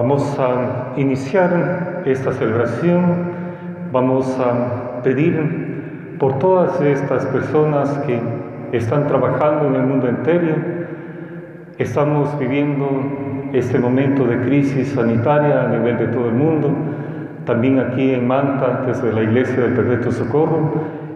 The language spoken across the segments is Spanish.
Vamos a iniciar esta celebración, vamos a pedir por todas estas personas que están trabajando en el mundo entero. Estamos viviendo este momento de crisis sanitaria a nivel de todo el mundo. También aquí en Manta, desde la Iglesia del Perpetuo Socorro,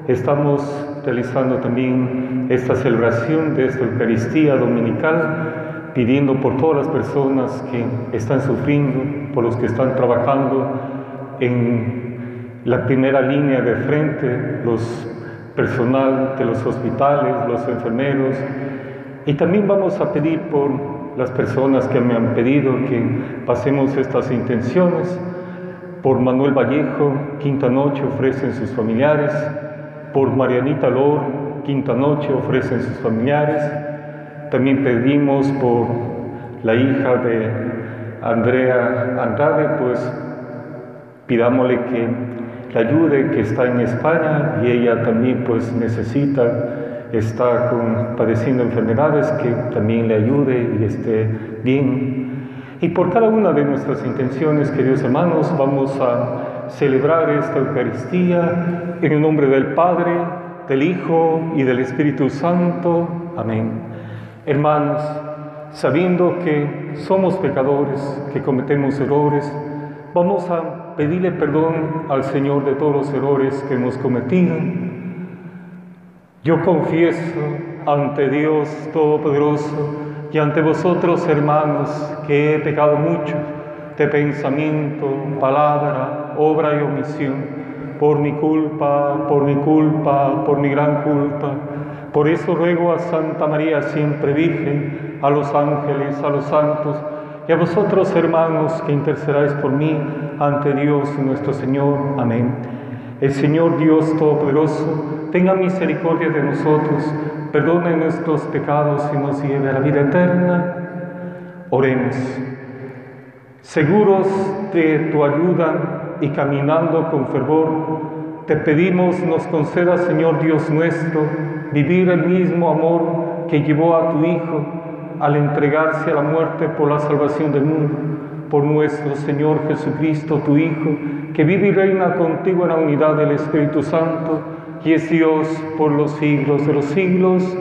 estamos realizando también esta celebración de esta Eucaristía Dominical, pidiendo por todas las personas que están sufriendo, por los que están trabajando en la primera línea de frente, los personal de los hospitales, los enfermeros, y también vamos a pedir por las personas que me han pedido que pasemos estas intenciones. Por Manuel Vallejo, quinta noche ofrecen sus familiares. Por Marianita Lor, quinta noche ofrecen sus familiares. También pedimos por la hija de Andrea Andrade, pues pidámosle que la ayude, que está en España y ella también pues necesita, está padeciendo enfermedades, que también le ayude y esté bien. Y por cada una de nuestras intenciones, queridos hermanos, vamos a celebrar esta Eucaristía en el nombre del Padre, del Hijo y del Espíritu Santo. Amén. Hermanos, sabiendo que somos pecadores, que cometemos errores, vamos a pedirle perdón al Señor de todos los errores que hemos cometido. Yo confieso ante Dios Todopoderoso y ante vosotros, hermanos, que he pecado mucho de pensamiento, palabra, obra y omisión, por mi culpa, por mi culpa, por mi gran culpa. Por eso ruego a Santa María, siempre Virgen, a los ángeles, a los santos, y a vosotros, hermanos, que intercedáis por mí ante Dios nuestro Señor. Amén. El Señor Dios Todopoderoso tenga misericordia de nosotros, perdone nuestros pecados y nos lleve a la vida eterna. Oremos. Seguros de tu ayuda y caminando con fervor, te pedimos nos conceda, Señor Dios nuestro, vivir el mismo amor que llevó a tu Hijo al entregarse a la muerte por la salvación del mundo, por nuestro Señor Jesucristo, tu Hijo, que vive y reina contigo en la unidad del Espíritu Santo y es Dios por los siglos de los siglos.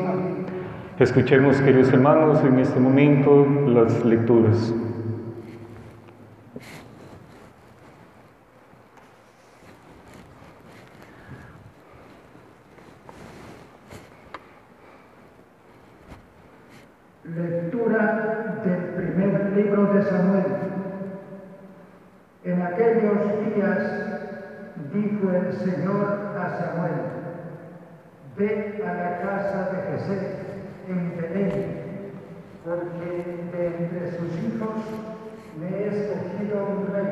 Escuchemos, queridos hermanos, en este momento las lecturas. Lectura del primer libro de Samuel. En aquellos dijo el Señor a Samuel, ve a la casa de Jesé en Belén, porque de entre sus hijos me he escogido un rey.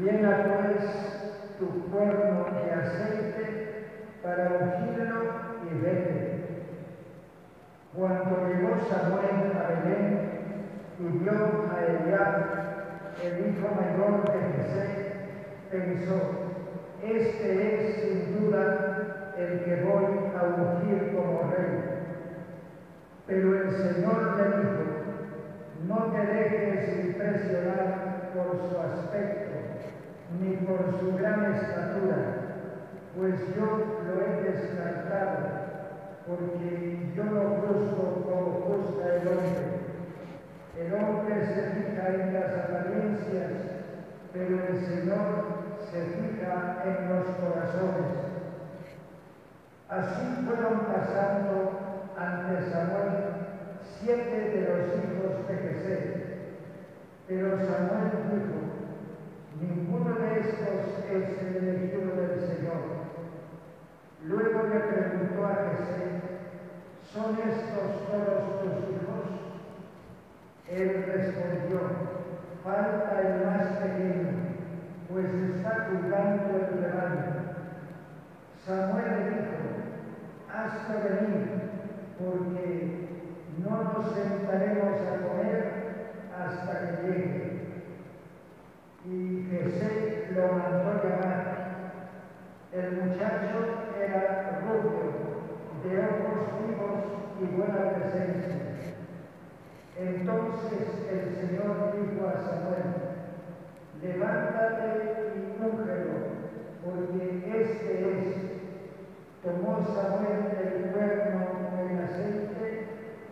Llena pues tu cuerno de aceite para ungirlo y vete. Cuando llegó Samuel a Belén y vio a Eliab, el hijo mayor de Jesé, pensó, este es sin duda el que voy a ungir como rey. Pero el Señor le dijo, no te dejes impresionar por su aspecto, ni por su gran estatura, pues yo lo he descartado porque yo no juzgo como juzga el hombre. El hombre se fija en las apariencias, pero el Señor se fija en los corazones. Así fueron pasando ante Samuel siete de los hijos de Jesé. Pero Samuel dijo, ninguno de estos es el elegido del Señor. Luego le preguntó a Jesé, ¿son estos todos tus hijos? Él respondió, falta el más pequeño, pues está cuidando el rebaño. Samuel dijo, hasta venir, porque no nos sentaremos a comer hasta que llegue. Y Jesé lo mandó llamar. El muchacho era rubio, de ojos vivos y buena presencia. Entonces el Señor dijo a Samuel, levántate y úngelo, porque este es. Tomó Samuel el cuerno en aceite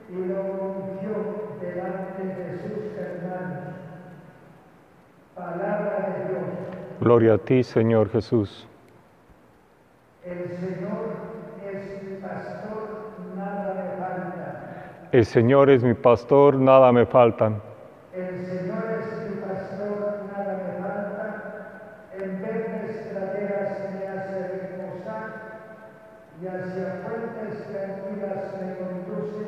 y lo ungió delante de sus hermanos. Palabra de Dios. Gloria a ti, Señor Jesús. El Señor es mi pastor, nada me falta. El Señor es mi pastor, nada me faltan. El Señor es mi pastor, nada me falta. En verdes praderas me hace reposar y hacia fuentes tranquilas me conduce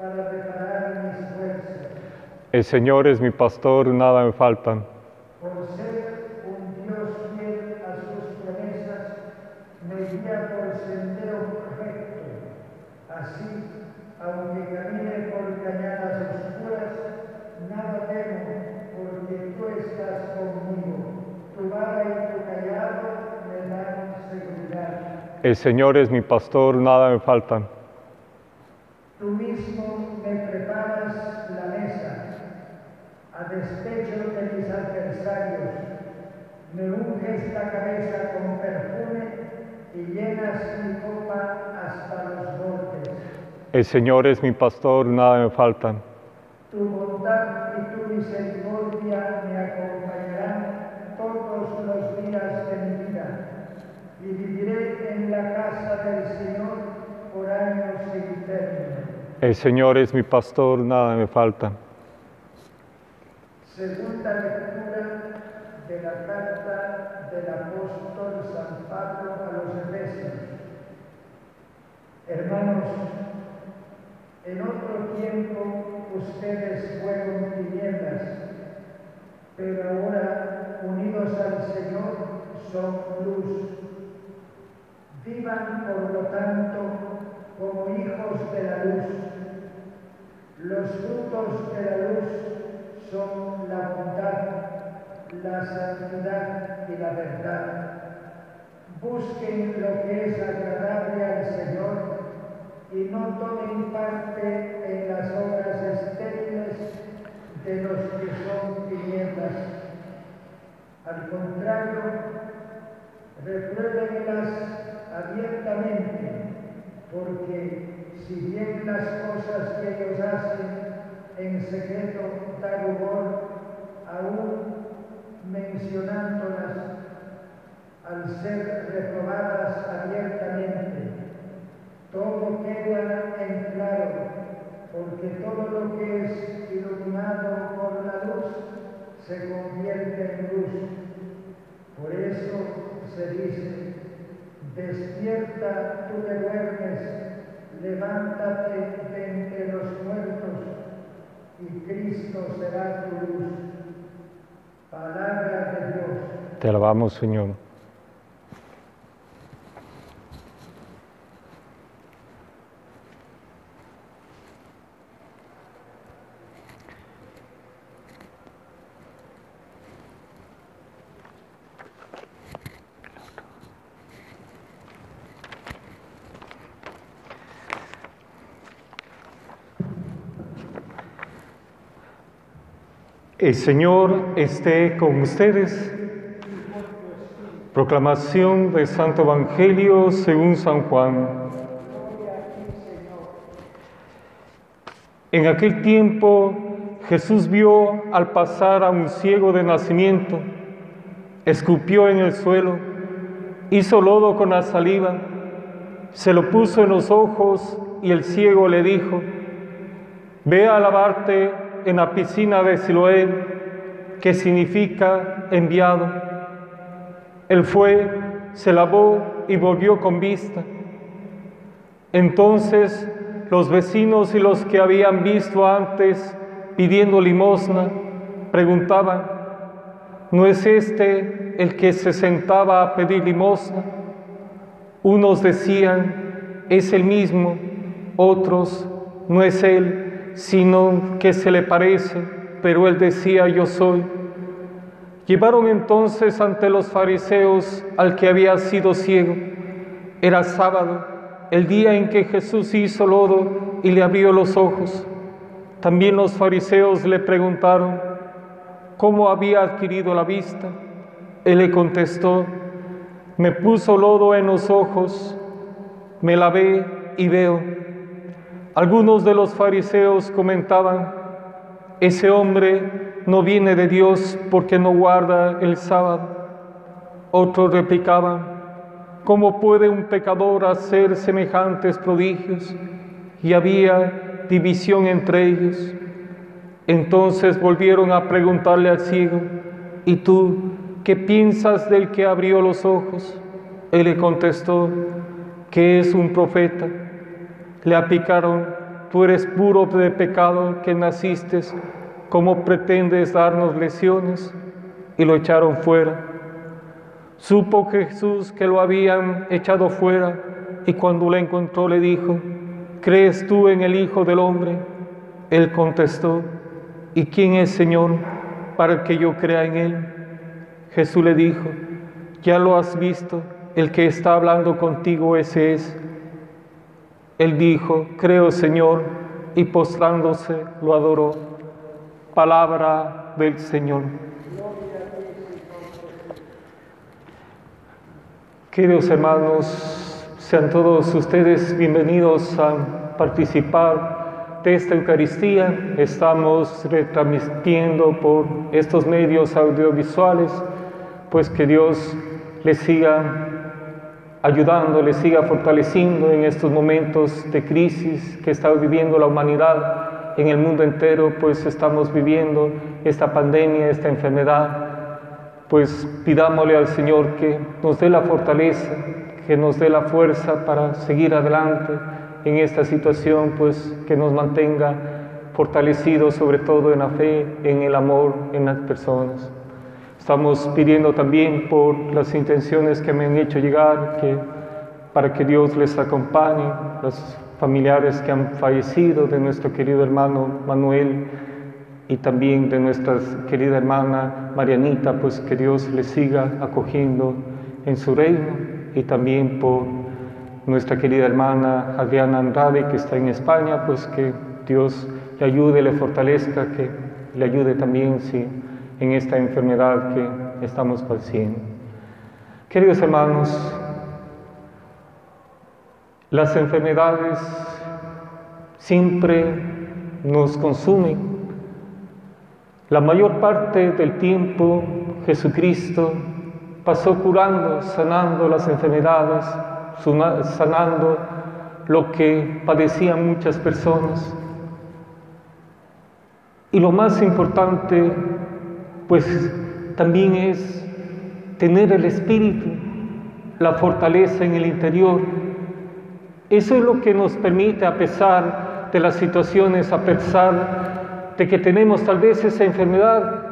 para preparar mis fuerzas. El Señor es mi pastor, nada me faltan. Por ser un Dios fiel a sus promesas, me guía por sendero correcto. Así, aunque camine por cañadas oscuras, nada temo, porque tú estás conmigo. Tu vara y tu callado me dan seguridad. El Señor es mi pastor, nada me faltan. Tú mismo me preparas la mesa, a despecho de mis adversarios. Me unges la cabeza con perfume y llenas mi copa hasta los bordes. El Señor es mi pastor, nada me faltan. Tu bondad y tu misericordia me acompañarán todos los días de mi vida y viviré en la casa del Señor por años eternos. El Señor es mi pastor, nada me falta. Segunda lectura de la carta del apóstol San Pablo a los Efesios. Hermanos, en otro tiempo ustedes fueron tinieblas, pero ahora, unidos al Señor, son luz. Vivan, por lo tanto, como hijos de la luz. Los frutos de la luz son la bondad, la santidad y la verdad. Busquen lo que es agradable al Señor y no tomen parte en las obras estériles de los que son tinieblas. Al contrario, repruébenlas abiertamente, porque si bien las cosas que ellos hacen en secreto da rubor, aún mencionándolas al ser reprobadas abiertamente, todo queda en claro, porque todo lo que es iluminado por la luz se convierte en luz. Por eso se dice, despierta tú que duermes, levántate de entre los muertos y Cristo será tu luz. Palabra de Dios. Te alabamos, Señor. El Señor esté con ustedes. Proclamación del Santo Evangelio según San Juan. En aquel tiempo Jesús vio al pasar a un ciego de nacimiento, escupió en el suelo, hizo lodo con la saliva, se lo puso en los ojos y el ciego le dijo, ve a lavarte en la piscina de Siloé, que significa enviado. Él fue, se lavó y volvió con vista. Entonces los vecinos y los que habían visto antes pidiendo limosna preguntaban, ¿no es este el que se sentaba a pedir limosna? Unos decían, es el mismo, otros, no es él sino que se le parece, pero él decía, yo soy. Llevaron entonces ante los fariseos al que había sido ciego. Era sábado, el día en que Jesús hizo lodo y le abrió los ojos. También los fariseos le preguntaron cómo había adquirido la vista. Él le contestó, me puso lodo en los ojos, me lavé y veo. Algunos de los fariseos comentaban, ese hombre no viene de Dios porque no guarda el sábado. Otros replicaban, ¿cómo puede un pecador hacer semejantes prodigios? Y había división entre ellos. Entonces volvieron a preguntarle al ciego, ¿y tú qué piensas del que abrió los ojos? Él le contestó, que es un profeta. Le aplicaron, tú eres puro de pecado que naciste, ¿cómo pretendes darnos lesiones? Y lo echaron fuera. Supo Jesús que lo habían echado fuera y cuando le encontró le dijo, ¿crees tú en el Hijo del Hombre? Él contestó, ¿Y quién es Señor para que yo crea en Él? Jesús le dijo, ya lo has visto, el que está hablando contigo ese es. Él dijo, creo Señor, y postrándose lo adoró. Palabra del Señor. Queridos hermanos, sean todos ustedes bienvenidos a participar esta Eucaristía estamos retransmitiendo por estos medios audiovisuales, pues que Dios les siga ayudando, les siga fortaleciendo en estos momentos de crisis que está viviendo la humanidad en el mundo entero, pues estamos viviendo esta pandemia, esta enfermedad. Pues pidámosle al Señor que nos dé la fortaleza, que nos dé la fuerza para seguir adelante en esta situación, pues que nos mantenga fortalecidos sobre todo en la fe, en el amor en las personas. Estamos pidiendo también por las intenciones que me han hecho llegar, que para que Dios les acompañe, los familiares que han fallecido de nuestro querido hermano Manuel y también de nuestra querida hermana Marianita, pues que Dios les siga acogiendo en su reino y también por nuestra querida hermana Adriana Andrade, que está en España, pues que Dios le ayude, le fortalezca, que le ayude también sí, en esta enfermedad que estamos padeciendo. Queridos hermanos, las enfermedades siempre nos consumen. La mayor parte del tiempo Jesucristo pasó curando, sanando las enfermedades, sanando lo que padecían muchas personas. Y lo más importante, pues también es tener el espíritu, la fortaleza en el interior. Eso es lo que nos permite, a pesar de las situaciones, a pesar de que tenemos tal vez esa enfermedad,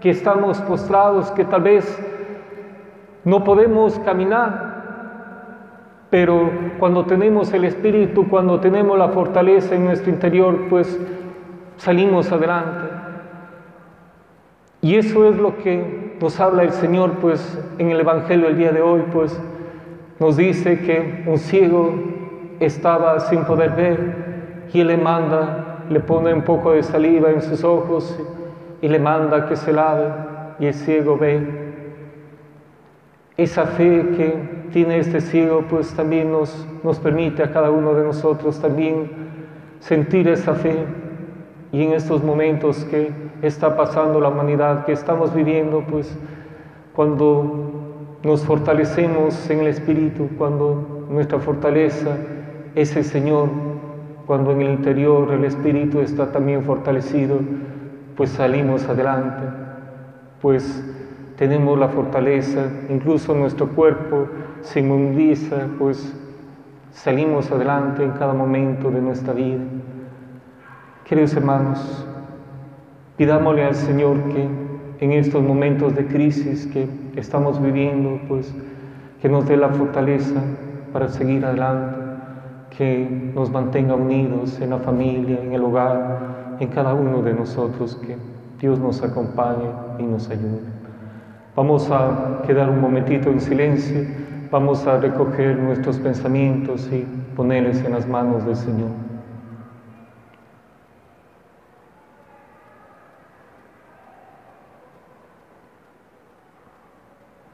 que estamos postrados, que tal vez no podemos caminar, pero cuando tenemos el Espíritu, cuando tenemos la fortaleza en nuestro interior, pues salimos adelante. Y eso es lo que nos habla el Señor, pues en el Evangelio el día de hoy, pues nos dice que un ciego estaba sin poder ver y Él le manda, le pone un poco de saliva en sus ojos y le manda que se lave y el ciego ve. Esa fe que tiene este ciego, pues también nos, nos permite a cada uno de nosotros también sentir esa fe. Y en estos momentos que está pasando la humanidad, que estamos viviendo, pues cuando nos fortalecemos en el Espíritu, cuando nuestra fortaleza es el Señor, cuando en el interior el Espíritu está también fortalecido, pues salimos adelante, pues tenemos la fortaleza, incluso nuestro cuerpo se inmundiza, pues salimos adelante en cada momento de nuestra vida. Queridos hermanos, pidámosle al Señor que en estos momentos de crisis que estamos viviendo, pues que nos dé la fortaleza para seguir adelante, que nos mantenga unidos en la familia, en el hogar, en cada uno de nosotros, que Dios nos acompañe y nos ayude. Vamos a quedar un momentito en silencio vamos a recoger nuestros pensamientos y ponerles en las manos del Señor.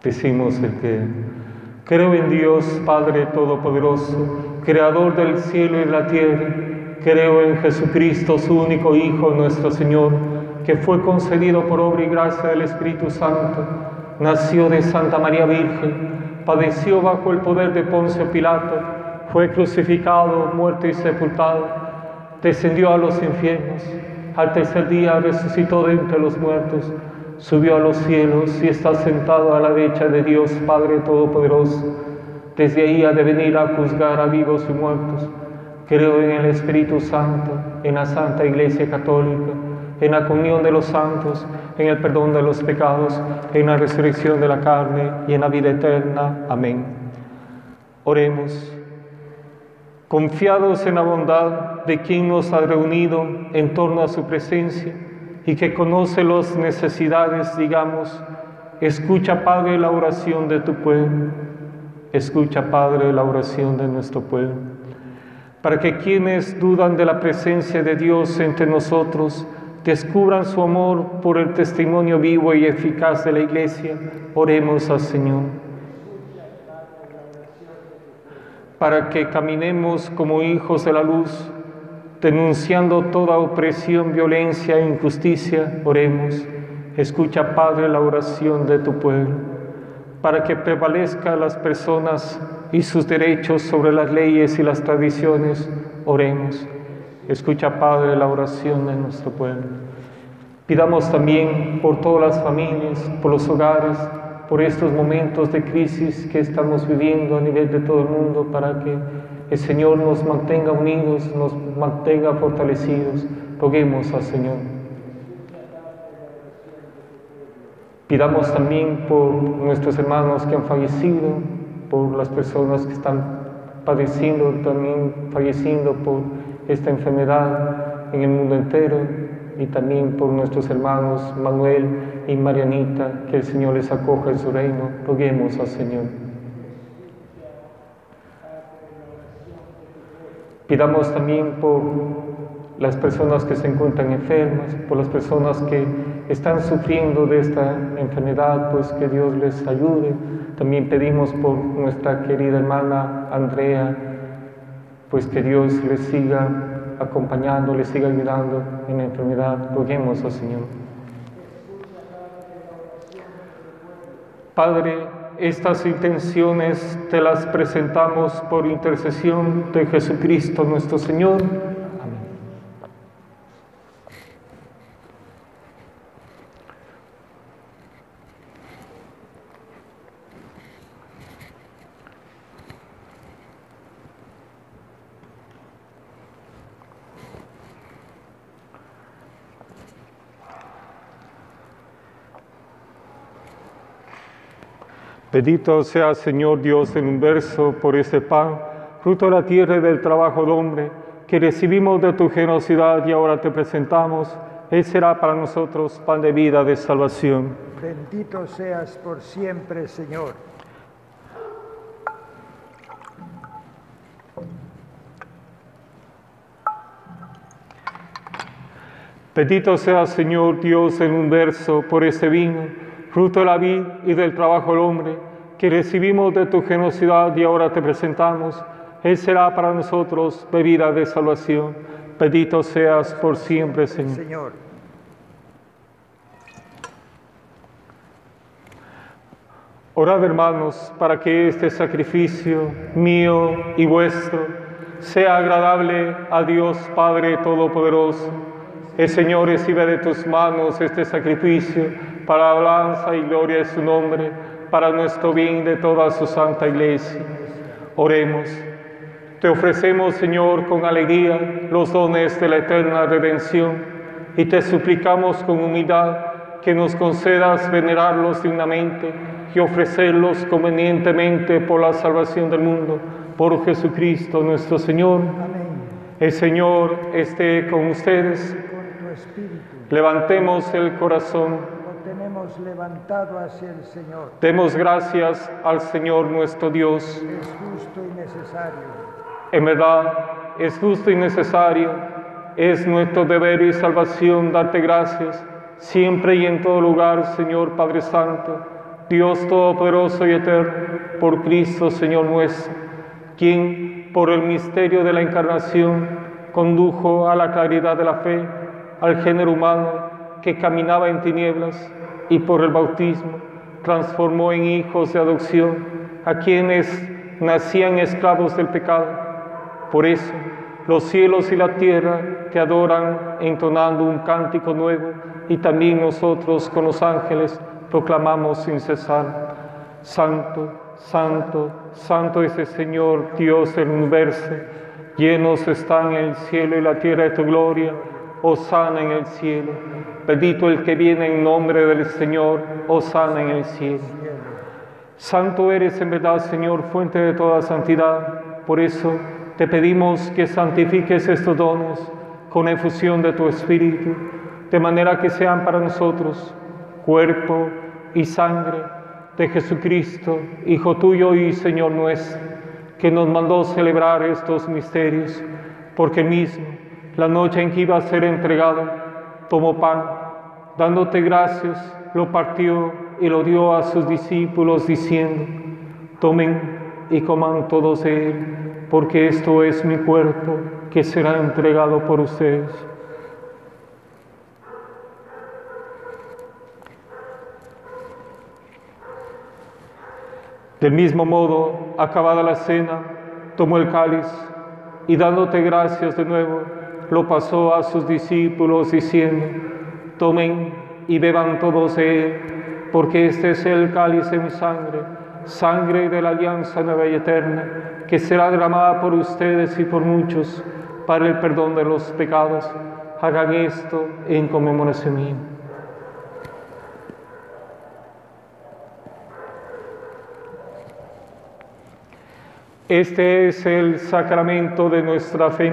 Decimos el que creo en Dios Padre Todopoderoso, Creador del cielo y la tierra, creo en Jesucristo, su único Hijo, nuestro Señor, que fue concedido por obra y gracia del Espíritu Santo, nació de Santa María Virgen, padeció bajo el poder de Poncio Pilato, fue crucificado, muerto y sepultado, descendió a los infiernos, al tercer día resucitó de entre los muertos, subió a los cielos y está sentado a la derecha de Dios Padre Todopoderoso. Desde ahí ha de venir a juzgar a vivos y muertos. Creo en el Espíritu Santo, en la Santa Iglesia Católica, en la comunión de los santos, en el perdón de los pecados, en la resurrección de la carne y en la vida eterna. Amén. Oremos. Confiados en la bondad de quien nos ha reunido en torno a su presencia y que conoce las necesidades, digamos, escucha, Padre, la oración de tu pueblo. Escucha, Padre, la oración de nuestro pueblo. Para que quienes dudan de la presencia de Dios entre nosotros descubran su amor por el testimonio vivo y eficaz de la Iglesia, oremos al Señor. para que caminemos como hijos de la luz, denunciando toda opresión, violencia e injusticia, oremos. Escucha, Padre, la oración de tu pueblo, para que prevalezca las personas y sus derechos sobre las leyes y las tradiciones, oremos. Escucha, Padre, la oración de nuestro pueblo. Pidamos también por todas las familias, por los hogares, por estos momentos de crisis que estamos viviendo a nivel de todo el mundo, para que el Señor nos mantenga unidos, nos mantenga fortalecidos. Roguemos al Señor. Pidamos también por nuestros hermanos que han fallecido, por las personas que están padeciendo, también falleciendo por esta enfermedad en el mundo entero y también por nuestros hermanos Manuel y Marianita, que el Señor les acoja en su reino. Roguemos al Señor. Pidamos también por las personas que se encuentran enfermas, por las personas que están sufriendo de esta enfermedad, pues que Dios les ayude. También pedimos por nuestra querida hermana Andrea, pues que Dios les siga acompañando, le siga ayudando en la enfermedad. Roguemos al Señor. Padre, estas intenciones te las presentamos por intercesión de Jesucristo nuestro Señor Bendito sea Señor Dios el universo por este pan, fruto de la tierra y del trabajo del hombre, que recibimos de tu generosidad y ahora te presentamos. Él será para nosotros pan de vida, de salvación. Bendito seas por siempre, Señor. Bendito sea Señor Dios el universo por este vino fruto de la vida y del trabajo del hombre, que recibimos de tu generosidad y ahora te presentamos, Él será para nosotros bebida de salvación. Bendito seas por siempre, Señor. Señor. Orad, hermanos, para que este sacrificio mío y vuestro sea agradable a Dios Padre Todopoderoso. El Señor recibe de tus manos este sacrificio para alabanza y gloria de su nombre, para nuestro bien de toda su santa iglesia. Oremos. Te ofrecemos, Señor, con alegría los dones de la eterna redención y te suplicamos con humildad que nos concedas venerarlos dignamente y ofrecerlos convenientemente por la salvación del mundo, por Jesucristo nuestro Señor. El Señor esté con ustedes. Levantemos el corazón levantado hacia el Señor. Demos gracias al Señor nuestro Dios. Es justo y necesario. En verdad, es justo y necesario. Es nuestro deber y salvación darte gracias siempre y en todo lugar, Señor Padre Santo, Dios Todopoderoso y Eterno, por Cristo Señor nuestro, quien por el misterio de la encarnación condujo a la claridad de la fe al género humano que caminaba en tinieblas y por el bautismo transformó en hijos de adopción a quienes nacían esclavos del pecado. Por eso los cielos y la tierra te adoran entonando un cántico nuevo y también nosotros con los ángeles proclamamos sin cesar, Santo, Santo, Santo es el Señor, Dios del universo, llenos están el cielo y la tierra de tu gloria, sana en el cielo, bendito el que viene en nombre del Señor, sana en el cielo. Santo eres en verdad, Señor, fuente de toda santidad, por eso te pedimos que santifiques estos dones con efusión de tu Espíritu, de manera que sean para nosotros cuerpo y sangre de Jesucristo, Hijo tuyo y Señor nuestro, que nos mandó celebrar estos misterios, porque mismo, la noche en que iba a ser entregado, tomó pan, dándote gracias, lo partió y lo dio a sus discípulos, diciendo, tomen y coman todos de él, porque esto es mi cuerpo que será entregado por ustedes. Del mismo modo, acabada la cena, tomó el cáliz y dándote gracias de nuevo, lo pasó a sus discípulos diciendo, tomen y beban todos de él, porque este es el cáliz de mi sangre, sangre de la alianza nueva y eterna, que será derramada por ustedes y por muchos para el perdón de los pecados. Hagan esto en conmemoración mía. Este es el sacramento de nuestra fe.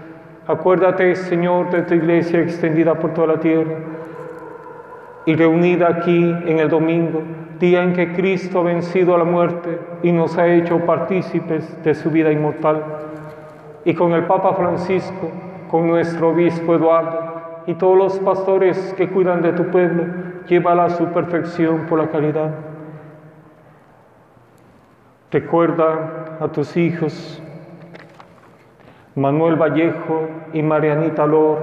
Acuérdate, Señor, de tu iglesia extendida por toda la tierra y reunida aquí en el domingo, día en que Cristo ha vencido a la muerte y nos ha hecho partícipes de su vida inmortal. Y con el Papa Francisco, con nuestro obispo Eduardo y todos los pastores que cuidan de tu pueblo, llévala a su perfección por la caridad. Recuerda a tus hijos, Manuel Vallejo y Marianita Lor,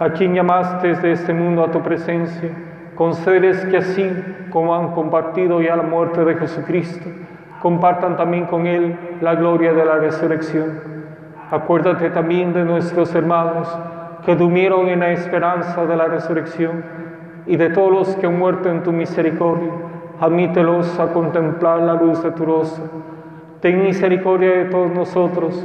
a quien llamaste desde este mundo a tu presencia, concederes que así como han compartido ya la muerte de Jesucristo, compartan también con Él la gloria de la resurrección. Acuérdate también de nuestros hermanos que durmieron en la esperanza de la resurrección y de todos los que han muerto en tu misericordia admítelos a contemplar la luz de tu rostro. Ten misericordia de todos nosotros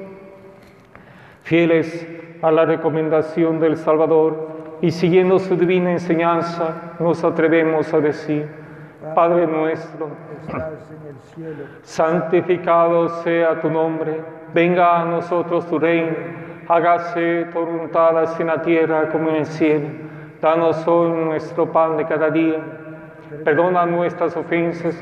Fieles a la recomendación del Salvador y siguiendo su divina enseñanza, nos atrevemos a decir, Padre nuestro, santificado sea tu nombre, venga a nosotros tu reino, hágase tu voluntad así en la tierra como en el cielo. Danos hoy nuestro pan de cada día Perdona nuestras ofensas,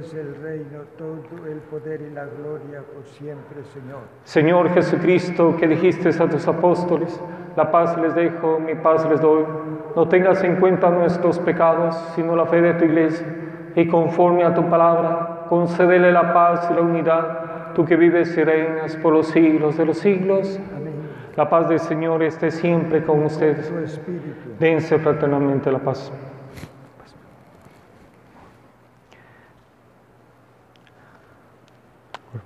es el reino, todo el poder y la gloria por siempre, Señor. Señor Jesucristo, que dijiste a tus apóstoles, la paz les dejo, mi paz les doy. No tengas en cuenta nuestros pecados, sino la fe de tu iglesia. Y conforme a tu palabra, concédele la paz y la unidad, tú que vives y reinas por los siglos de los siglos. Amén. La paz del Señor esté siempre con ustedes. Dense fraternalmente la paz. Cuerpo y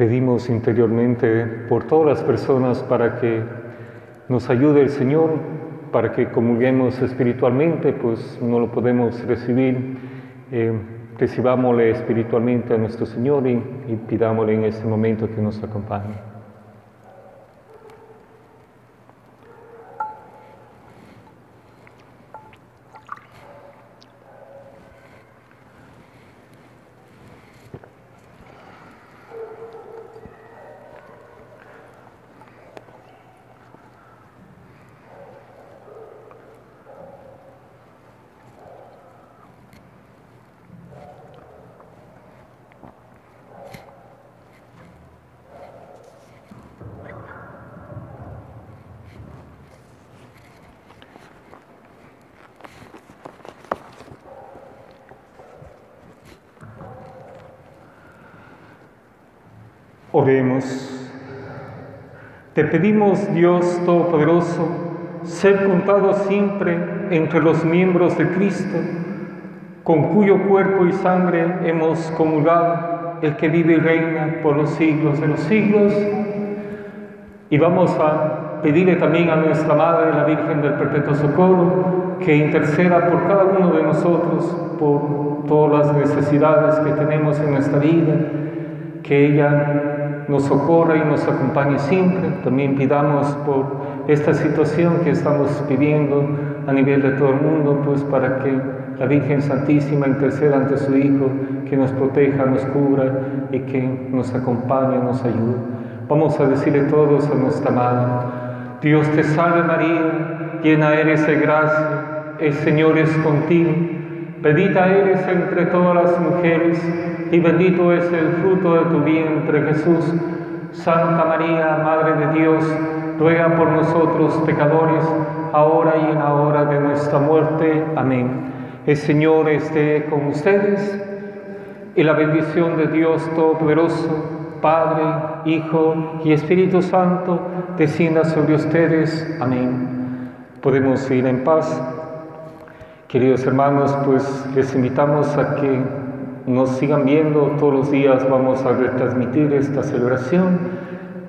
Pedimos interiormente por todas las personas para que nos ayude el Señor, para que comulguemos espiritualmente, pues no lo podemos recibir. Eh, recibámosle espiritualmente a nuestro Señor y, y pidámosle en este momento que nos acompañe. Oremos. Te pedimos, Dios Todopoderoso, ser contado siempre entre los miembros de Cristo, con cuyo cuerpo y sangre hemos comulgado, el que vive y reina por los siglos de los siglos. Y vamos a pedirle también a nuestra Madre, la Virgen del Perpetuo Socorro, que interceda por cada uno de nosotros, por todas las necesidades que tenemos en nuestra vida, que ella nos socorra y nos acompañe siempre. También pidamos por esta situación que estamos viviendo a nivel de todo el mundo, pues para que la Virgen Santísima interceda ante su Hijo, que nos proteja, nos cubra y que nos acompañe, nos ayude. Vamos a decirle todos a nuestra Madre, Dios te salve María, llena eres de gracia, el Señor es contigo, bendita eres entre todas las mujeres y bendito es el fruto de tu vientre Jesús. Santa María, Madre de Dios, ruega por nosotros pecadores, ahora y en la hora de nuestra muerte. Amén. El Señor esté con ustedes y la bendición de Dios Todopoderoso, Padre, Hijo y Espíritu Santo, descienda sobre ustedes. Amén. Podemos ir en paz. Queridos hermanos, pues les invitamos a que nos sigan viendo todos los días. Vamos a retransmitir esta celebración.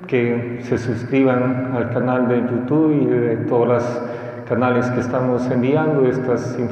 Que se suscriban al canal de YouTube y de todos los canales que estamos enviando estas